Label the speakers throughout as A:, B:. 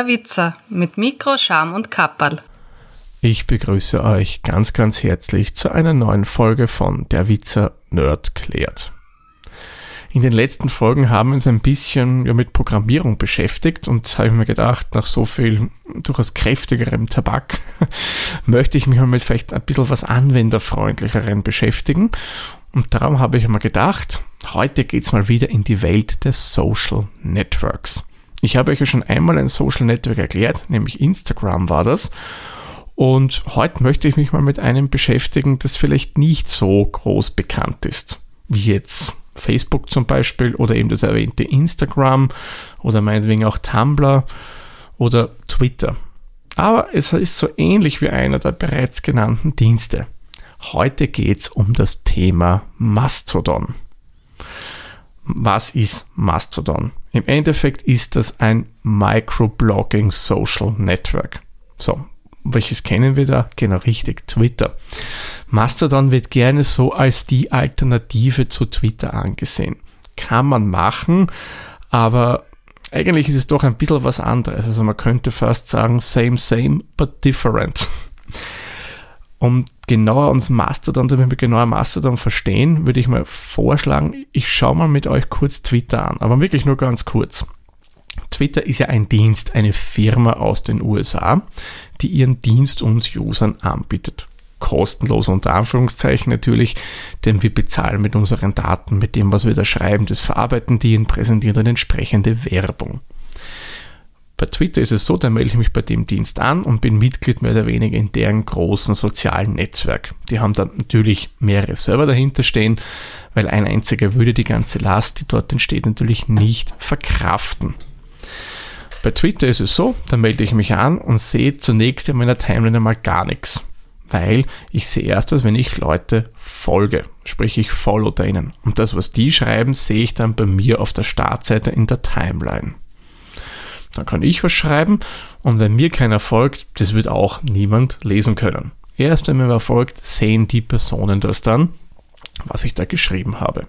A: Der Witzer mit Mikro, Scham und Kapperl.
B: Ich begrüße euch ganz, ganz herzlich zu einer neuen Folge von Der Witzer Nerd klärt. In den letzten Folgen haben wir uns ein bisschen ja, mit Programmierung beschäftigt und habe mir gedacht, nach so viel durchaus kräftigerem Tabak möchte ich mich mal mit vielleicht ein bisschen was anwenderfreundlicherem beschäftigen. Und darum habe ich mir gedacht, heute geht es mal wieder in die Welt des Social Networks. Ich habe euch ja schon einmal ein Social Network erklärt, nämlich Instagram war das. Und heute möchte ich mich mal mit einem beschäftigen, das vielleicht nicht so groß bekannt ist, wie jetzt Facebook zum Beispiel oder eben das erwähnte Instagram oder meinetwegen auch Tumblr oder Twitter. Aber es ist so ähnlich wie einer der bereits genannten Dienste. Heute geht es um das Thema Mastodon. Was ist Mastodon? Im Endeffekt ist das ein Microblogging Social Network. So, welches kennen wir da? Genau richtig, Twitter. Mastodon wird gerne so als die Alternative zu Twitter angesehen. Kann man machen, aber eigentlich ist es doch ein bisschen was anderes. Also man könnte fast sagen, same, same, but different. Um genauer uns Mastodon, damit wir genauer Mastodon verstehen, würde ich mal vorschlagen, ich schaue mal mit euch kurz Twitter an, aber wirklich nur ganz kurz. Twitter ist ja ein Dienst, eine Firma aus den USA, die ihren Dienst uns Usern anbietet. Kostenlos unter Anführungszeichen natürlich, denn wir bezahlen mit unseren Daten, mit dem, was wir da schreiben, das verarbeiten die und präsentieren dann entsprechende Werbung. Bei Twitter ist es so, da melde ich mich bei dem Dienst an und bin Mitglied mehr oder weniger in deren großen sozialen Netzwerk. Die haben dann natürlich mehrere Server dahinter stehen, weil ein einziger würde die ganze Last, die dort entsteht, natürlich nicht verkraften. Bei Twitter ist es so, da melde ich mich an und sehe zunächst in meiner Timeline einmal gar nichts. Weil ich sehe erst, dass wenn ich Leute folge, sprich ich follow denen. Und das, was die schreiben, sehe ich dann bei mir auf der Startseite in der Timeline. Dann kann ich was schreiben und wenn mir keiner folgt, das wird auch niemand lesen können. Erst wenn mir folgt, sehen die Personen das dann, was ich da geschrieben habe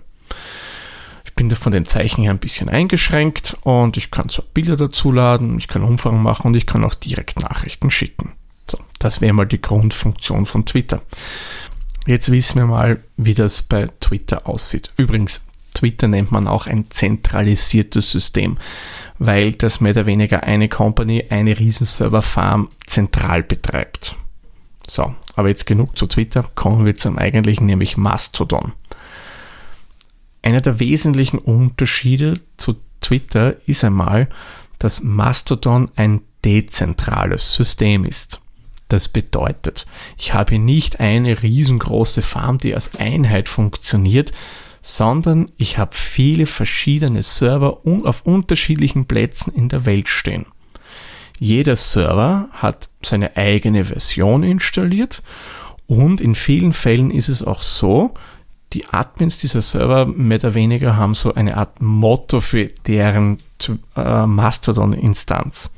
B: bin da von den Zeichen her ein bisschen eingeschränkt und ich kann zwar Bilder dazu laden, ich kann Umfragen machen und ich kann auch direkt Nachrichten schicken. So, das wäre mal die Grundfunktion von Twitter. Jetzt wissen wir mal, wie das bei Twitter aussieht. Übrigens, Twitter nennt man auch ein zentralisiertes System, weil das mehr oder weniger eine Company, eine Riesenserverfarm zentral betreibt. So, aber jetzt genug zu Twitter, kommen wir zum eigentlichen, nämlich Mastodon. Einer der wesentlichen Unterschiede zu Twitter ist einmal, dass Mastodon ein dezentrales System ist. Das bedeutet, ich habe nicht eine riesengroße Farm, die als Einheit funktioniert, sondern ich habe viele verschiedene Server auf unterschiedlichen Plätzen in der Welt stehen. Jeder Server hat seine eigene Version installiert und in vielen Fällen ist es auch so, die Admins dieser Server mehr oder weniger haben so eine Art Motto für deren äh, Mastodon-Instanz.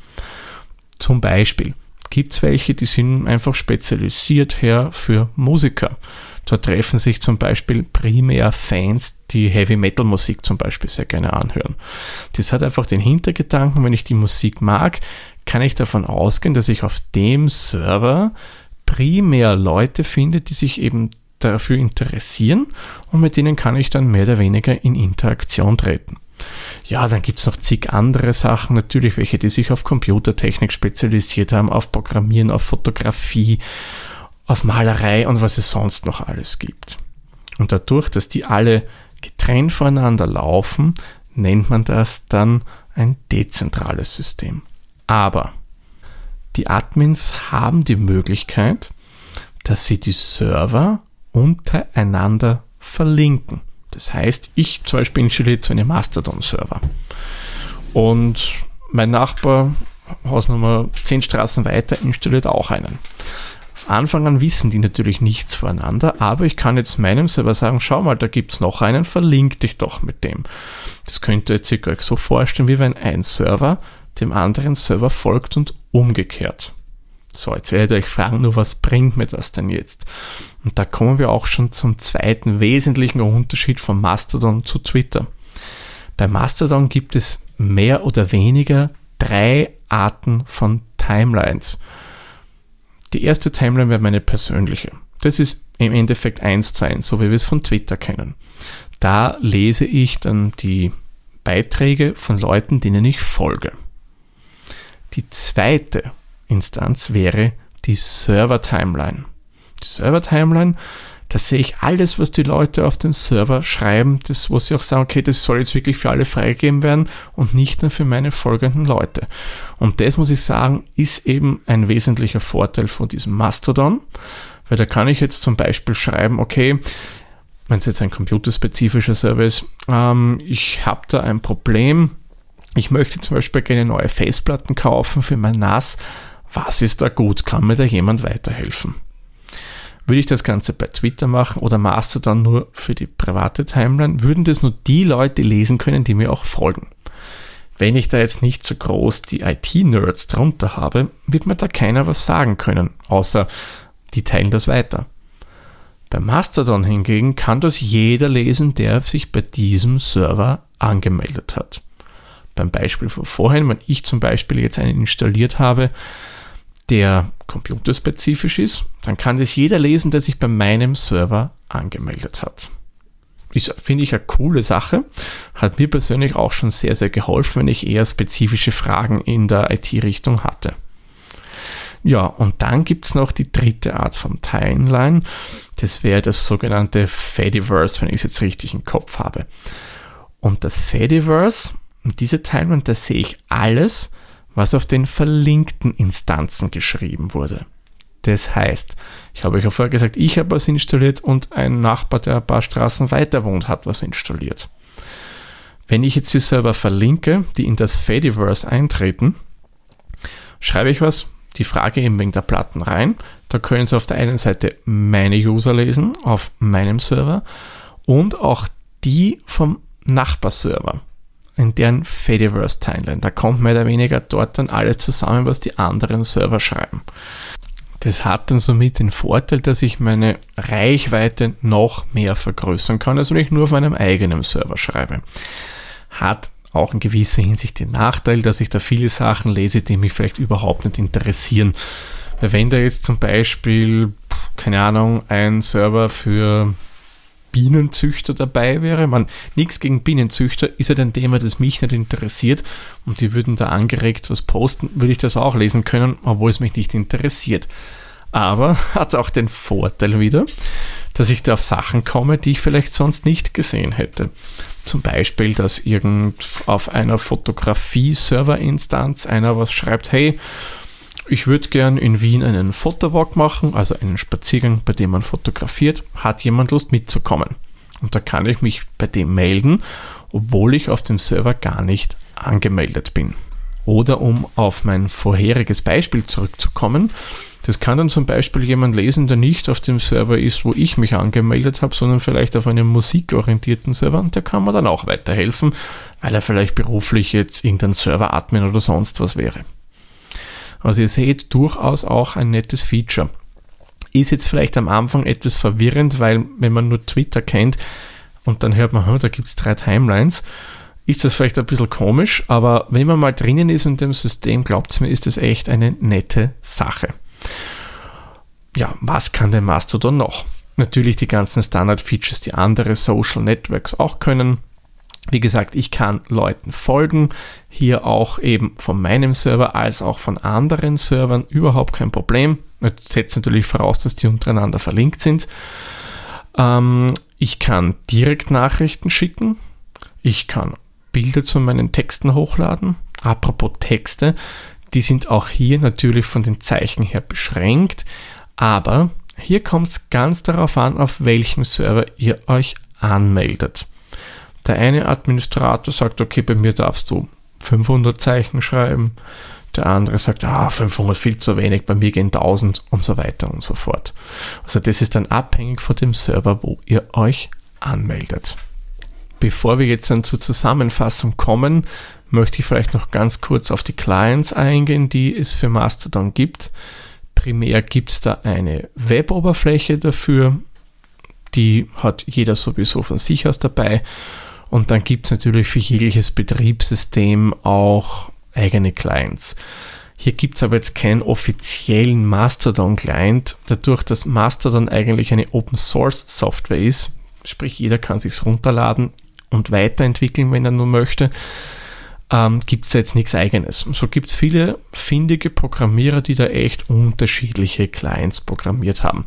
B: Zum Beispiel gibt es welche, die sind einfach spezialisiert her für Musiker. Dort treffen sich zum Beispiel primär Fans, die Heavy Metal Musik zum Beispiel sehr gerne anhören. Das hat einfach den Hintergedanken, wenn ich die Musik mag, kann ich davon ausgehen, dass ich auf dem Server primär Leute finde, die sich eben dafür interessieren und mit denen kann ich dann mehr oder weniger in Interaktion treten. Ja, dann gibt es noch zig andere Sachen, natürlich welche, die sich auf Computertechnik spezialisiert haben, auf Programmieren, auf Fotografie, auf Malerei und was es sonst noch alles gibt. Und dadurch, dass die alle getrennt voneinander laufen, nennt man das dann ein dezentrales System. Aber die Admins haben die Möglichkeit, dass sie die Server untereinander verlinken. Das heißt, ich zum Beispiel installiere zu einem Mastodon-Server und mein Nachbar, Hausnummer 10 Straßen weiter, installiert auch einen. Auf Anfang an wissen die natürlich nichts voneinander, aber ich kann jetzt meinem Server sagen, schau mal, da gibt es noch einen, verlink dich doch mit dem. Das könnt ihr jetzt euch so vorstellen, wie wenn ein Server dem anderen Server folgt und umgekehrt. So, jetzt werdet ihr euch fragen, nur was bringt mir das denn jetzt? Und da kommen wir auch schon zum zweiten wesentlichen Unterschied von Mastodon zu Twitter. Bei Mastodon gibt es mehr oder weniger drei Arten von Timelines. Die erste Timeline wäre meine persönliche. Das ist im Endeffekt eins zu eins, so wie wir es von Twitter kennen. Da lese ich dann die Beiträge von Leuten, denen ich folge. Die zweite Instanz wäre die Server-Timeline. Die Server-Timeline, da sehe ich alles, was die Leute auf dem Server schreiben, das, wo sie auch sagen, okay, das soll jetzt wirklich für alle freigegeben werden und nicht nur für meine folgenden Leute. Und das muss ich sagen, ist eben ein wesentlicher Vorteil von diesem Mastodon, weil da kann ich jetzt zum Beispiel schreiben, okay, wenn es jetzt ein computerspezifischer Service, ähm, ich habe da ein Problem, ich möchte zum Beispiel gerne neue Festplatten kaufen für mein NAS. Was ist da gut? Kann mir da jemand weiterhelfen? Würde ich das Ganze bei Twitter machen oder Mastodon nur für die private Timeline, würden das nur die Leute lesen können, die mir auch folgen. Wenn ich da jetzt nicht so groß die IT-Nerds drunter habe, wird mir da keiner was sagen können, außer die teilen das weiter. Bei Mastodon hingegen kann das jeder lesen, der sich bei diesem Server angemeldet hat. Beim Beispiel von vorhin, wenn ich zum Beispiel jetzt einen installiert habe, der computerspezifisch ist, dann kann das jeder lesen, der sich bei meinem Server angemeldet hat. Ist, finde ich, eine coole Sache. Hat mir persönlich auch schon sehr, sehr geholfen, wenn ich eher spezifische Fragen in der IT-Richtung hatte. Ja, und dann gibt es noch die dritte Art von Timeline. Das wäre das sogenannte Fediverse, wenn ich es jetzt richtig im Kopf habe. Und das Fediverse, diese Timeline, da sehe ich alles, was auf den verlinkten Instanzen geschrieben wurde. Das heißt, ich habe euch ja vorher gesagt, ich habe was installiert und ein Nachbar, der ein paar Straßen weiter wohnt, hat was installiert. Wenn ich jetzt die Server verlinke, die in das Fediverse eintreten, schreibe ich was, die Frage eben wegen der Platten rein. Da können Sie auf der einen Seite meine User lesen auf meinem Server und auch die vom Nachbarserver in deren Fediverse Timeline. Da kommt mehr oder weniger dort dann alles zusammen, was die anderen Server schreiben. Das hat dann somit den Vorteil, dass ich meine Reichweite noch mehr vergrößern kann, als wenn ich nur auf meinem eigenen Server schreibe. Hat auch in gewisser Hinsicht den Nachteil, dass ich da viele Sachen lese, die mich vielleicht überhaupt nicht interessieren. Weil wenn da jetzt zum Beispiel, keine Ahnung, ein Server für Bienenzüchter dabei wäre, man nichts gegen Bienenzüchter, ist ja ein Thema, das mich nicht interessiert und die würden da angeregt was posten, würde ich das auch lesen können, obwohl es mich nicht interessiert. Aber hat auch den Vorteil wieder, dass ich da auf Sachen komme, die ich vielleicht sonst nicht gesehen hätte. Zum Beispiel, dass irgend auf einer Fotografie-Server-Instanz einer was schreibt, hey, ich würde gern in Wien einen Fotowalk machen, also einen Spaziergang, bei dem man fotografiert. Hat jemand Lust mitzukommen? Und da kann ich mich bei dem melden, obwohl ich auf dem Server gar nicht angemeldet bin. Oder um auf mein vorheriges Beispiel zurückzukommen, das kann dann zum Beispiel jemand lesen, der nicht auf dem Server ist, wo ich mich angemeldet habe, sondern vielleicht auf einem musikorientierten Server und der kann mir dann auch weiterhelfen, weil er vielleicht beruflich jetzt irgendein Server-Admin oder sonst was wäre. Also ihr seht durchaus auch ein nettes Feature. Ist jetzt vielleicht am Anfang etwas verwirrend, weil wenn man nur Twitter kennt und dann hört man, da gibt es drei Timelines, ist das vielleicht ein bisschen komisch, aber wenn man mal drinnen ist in dem System, glaubt es mir, ist das echt eine nette Sache. Ja, was kann der Mastodon noch? Natürlich die ganzen Standard-Features, die andere Social Networks auch können. Wie gesagt, ich kann Leuten folgen, hier auch eben von meinem Server als auch von anderen Servern, überhaupt kein Problem. Das setzt natürlich voraus, dass die untereinander verlinkt sind. Ähm, ich kann direkt Nachrichten schicken, ich kann Bilder zu meinen Texten hochladen. Apropos Texte, die sind auch hier natürlich von den Zeichen her beschränkt, aber hier kommt es ganz darauf an, auf welchem Server ihr euch anmeldet. Der eine Administrator sagt, okay, bei mir darfst du 500 Zeichen schreiben. Der andere sagt, ah, 500 viel zu wenig, bei mir gehen 1000 und so weiter und so fort. Also das ist dann abhängig von dem Server, wo ihr euch anmeldet. Bevor wir jetzt dann zur Zusammenfassung kommen, möchte ich vielleicht noch ganz kurz auf die Clients eingehen, die es für Mastodon gibt. Primär gibt es da eine Web-Oberfläche dafür, die hat jeder sowieso von sich aus dabei und dann gibt es natürlich für jegliches Betriebssystem auch eigene Clients. Hier gibt es aber jetzt keinen offiziellen Mastodon-Client, dadurch, dass Mastodon eigentlich eine Open-Source-Software ist, sprich jeder kann sich runterladen und weiterentwickeln, wenn er nur möchte, ähm, gibt es jetzt nichts eigenes. So gibt es viele findige Programmierer, die da echt unterschiedliche Clients programmiert haben.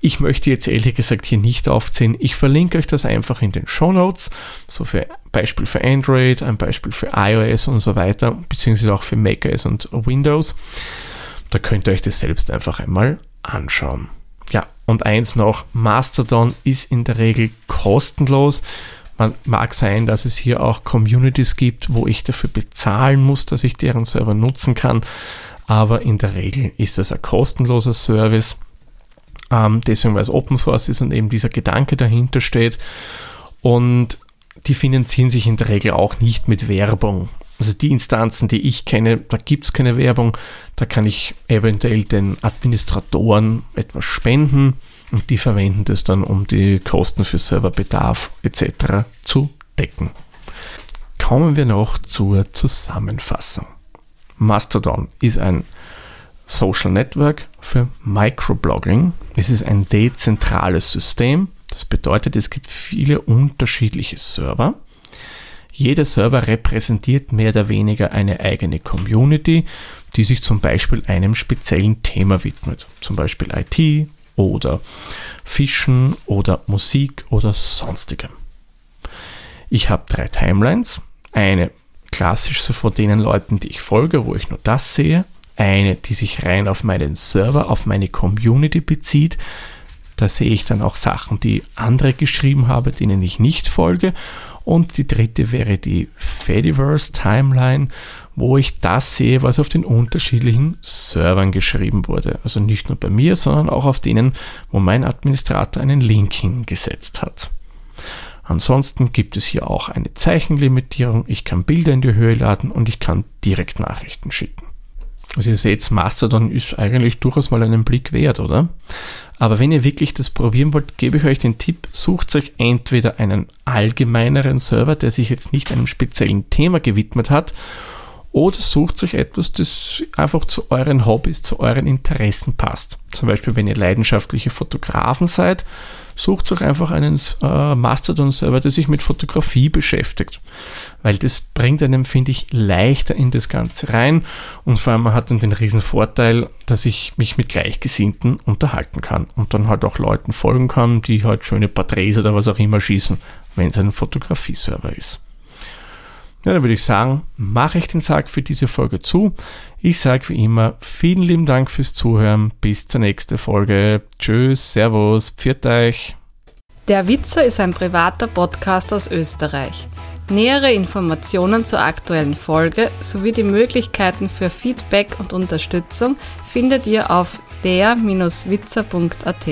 B: Ich möchte jetzt ehrlich gesagt hier nicht aufzählen. Ich verlinke euch das einfach in den Show Notes. So für Beispiel für Android, ein Beispiel für iOS und so weiter, beziehungsweise auch für macOS und Windows. Da könnt ihr euch das selbst einfach einmal anschauen. Ja, und eins noch, Mastodon ist in der Regel kostenlos. Man mag sein, dass es hier auch Communities gibt, wo ich dafür bezahlen muss, dass ich deren Server nutzen kann. Aber in der Regel ist es ein kostenloser Service. Ähm, deswegen, weil es Open Source ist und eben dieser Gedanke dahinter steht. Und die finanzieren sich in der Regel auch nicht mit Werbung. Also die Instanzen, die ich kenne, da gibt es keine Werbung. Da kann ich eventuell den Administratoren etwas spenden und die verwenden das dann, um die Kosten für Serverbedarf etc. zu decken. Kommen wir noch zur Zusammenfassung. Mastodon ist ein Social Network für Microblogging. Es ist ein dezentrales System. Das bedeutet, es gibt viele unterschiedliche Server. Jeder Server repräsentiert mehr oder weniger eine eigene Community, die sich zum Beispiel einem speziellen Thema widmet. Zum Beispiel IT oder Fischen oder Musik oder sonstigem. Ich habe drei Timelines. Eine klassisch so von denen Leuten, die ich folge, wo ich nur das sehe eine, die sich rein auf meinen Server, auf meine Community bezieht. Da sehe ich dann auch Sachen, die andere geschrieben haben, denen ich nicht folge. Und die dritte wäre die Fediverse Timeline, wo ich das sehe, was auf den unterschiedlichen Servern geschrieben wurde. Also nicht nur bei mir, sondern auch auf denen, wo mein Administrator einen Link hingesetzt hat. Ansonsten gibt es hier auch eine Zeichenlimitierung. Ich kann Bilder in die Höhe laden und ich kann direkt Nachrichten schicken. Also ihr seht, Mastodon ist eigentlich durchaus mal einen Blick wert, oder? Aber wenn ihr wirklich das probieren wollt, gebe ich euch den Tipp, sucht euch entweder einen allgemeineren Server, der sich jetzt nicht einem speziellen Thema gewidmet hat, oder sucht euch etwas, das einfach zu euren Hobbys, zu euren Interessen passt. Zum Beispiel, wenn ihr leidenschaftliche Fotografen seid, sucht euch einfach einen äh, Mastodon-Server, der sich mit Fotografie beschäftigt. Weil das bringt einem, finde ich, leichter in das Ganze rein. Und vor allem man hat dann den riesen Vorteil, dass ich mich mit Gleichgesinnten unterhalten kann und dann halt auch Leuten folgen kann, die halt schöne Porträts oder was auch immer schießen, wenn es ein Fotografie-Server ist. Ja, dann würde ich sagen, mache ich den Sack für diese Folge zu. Ich sage wie immer, vielen lieben Dank fürs Zuhören. Bis zur nächsten Folge. Tschüss, Servus, pfiat euch.
A: Der Witzer ist ein privater Podcast aus Österreich. Nähere Informationen zur aktuellen Folge sowie die Möglichkeiten für Feedback und Unterstützung findet ihr auf der-witzer.at.